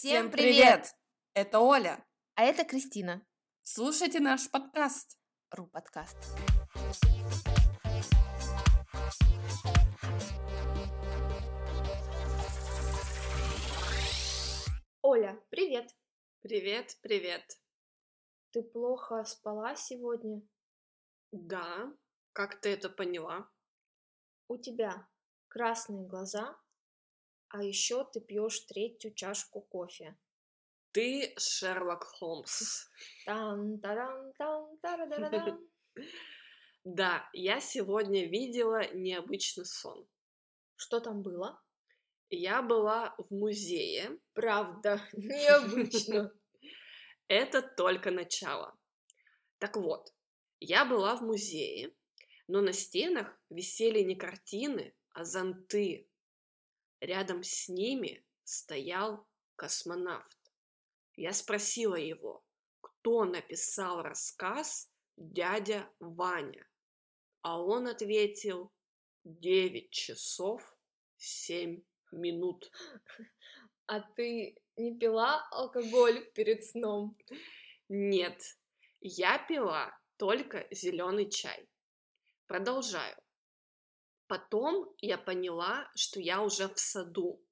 Всем привет! Это Оля. А это Кристина. Слушайте наш подкаст. Ру подкаст. Оля, привет. Привет, привет. Ты плохо спала сегодня? Да, как ты это поняла? У тебя красные глаза, а еще ты пьешь третью чашку кофе. Ты Шерлок Холмс. Да, я сегодня видела необычный сон. Что там было? Я была в музее. Правда, необычно. Это только начало. Так вот, я была в музее, но на стенах висели не картины, а зонты. Рядом с ними стоял космонавт. Я спросила его, кто написал рассказ «Дядя Ваня», а он ответил «Девять часов семь минут». А ты не пила алкоголь перед сном? Нет, я пила только зеленый чай. Продолжаю. Потом я поняла, что я уже в саду.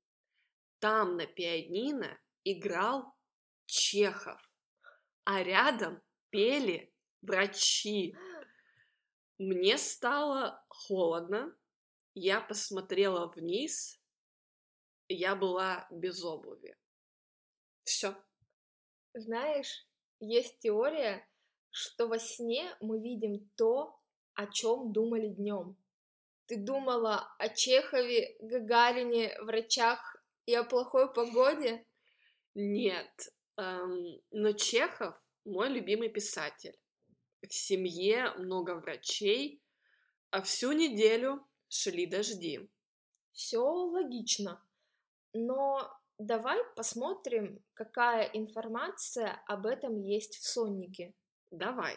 Там на пианино играл Чехов, а рядом пели врачи. Мне стало холодно, я посмотрела вниз, я была без обуви. Все. Знаешь, есть теория, что во сне мы видим то, о чем думали днем. Ты думала о Чехове, Гагарине, врачах и о плохой погоде? Нет, эм, но Чехов мой любимый писатель. В семье много врачей, а всю неделю шли дожди. Все логично. Но давай посмотрим, какая информация об этом есть в соннике. Давай.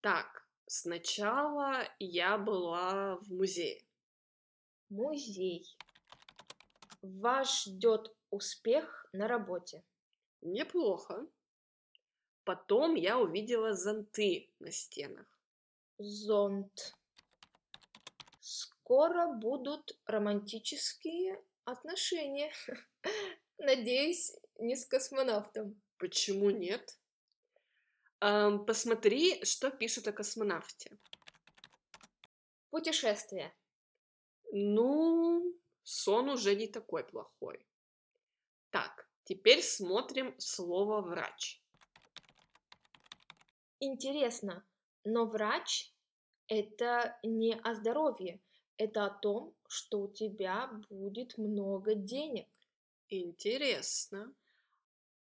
Так, сначала я была в музее. Музей. Вас ждет успех на работе. Неплохо. Потом я увидела зонты на стенах. Зонт. Скоро будут романтические отношения. Надеюсь, не с космонавтом. Почему нет? Эм, посмотри, что пишут о космонавте. Путешествие. Ну, сон уже не такой плохой. Так, теперь смотрим слово врач. Интересно, но врач это не о здоровье, это о том, что у тебя будет много денег. Интересно.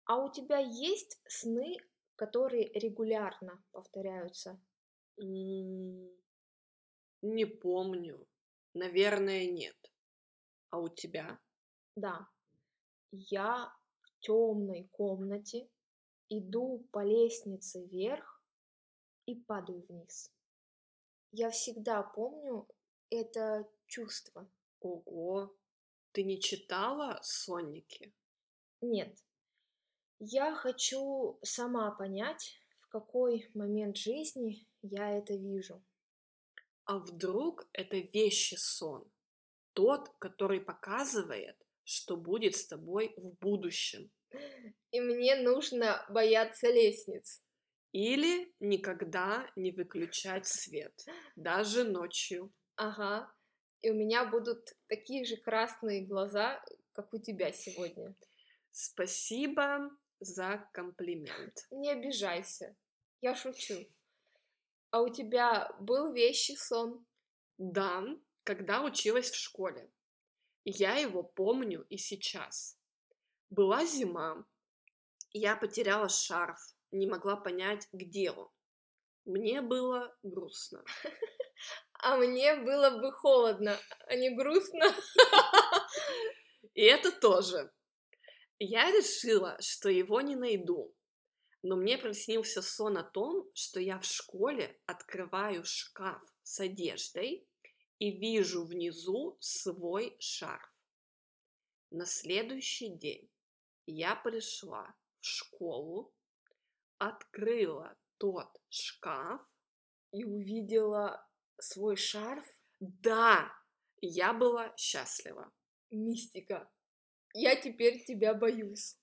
А у тебя есть сны, которые регулярно повторяются? Не помню. Наверное, нет. А у тебя? Да. Я в темной комнате иду по лестнице вверх и падаю вниз. Я всегда помню это чувство. Ого, ты не читала Сонники? Нет, я хочу сама понять, в какой момент жизни я это вижу. А вдруг это вещи сон? Тот, который показывает, что будет с тобой в будущем. И мне нужно бояться лестниц. Или никогда не выключать свет, даже ночью. Ага. И у меня будут такие же красные глаза, как у тебя сегодня. Спасибо за комплимент. Не обижайся. Я шучу. А у тебя был вещий сон? Да, когда училась в школе. Я его помню и сейчас. Была зима, я потеряла шарф, не могла понять, где он. Мне было грустно. А мне было бы холодно, а не грустно. И это тоже. Я решила, что его не найду. Но мне приснился сон о том, что я в школе открываю шкаф с одеждой и вижу внизу свой шарф. На следующий день Я пришла в школу, открыла тот шкаф. И увидела свой шарф. Да, я была счастлива. Мистика. Я теперь тебя боюсь.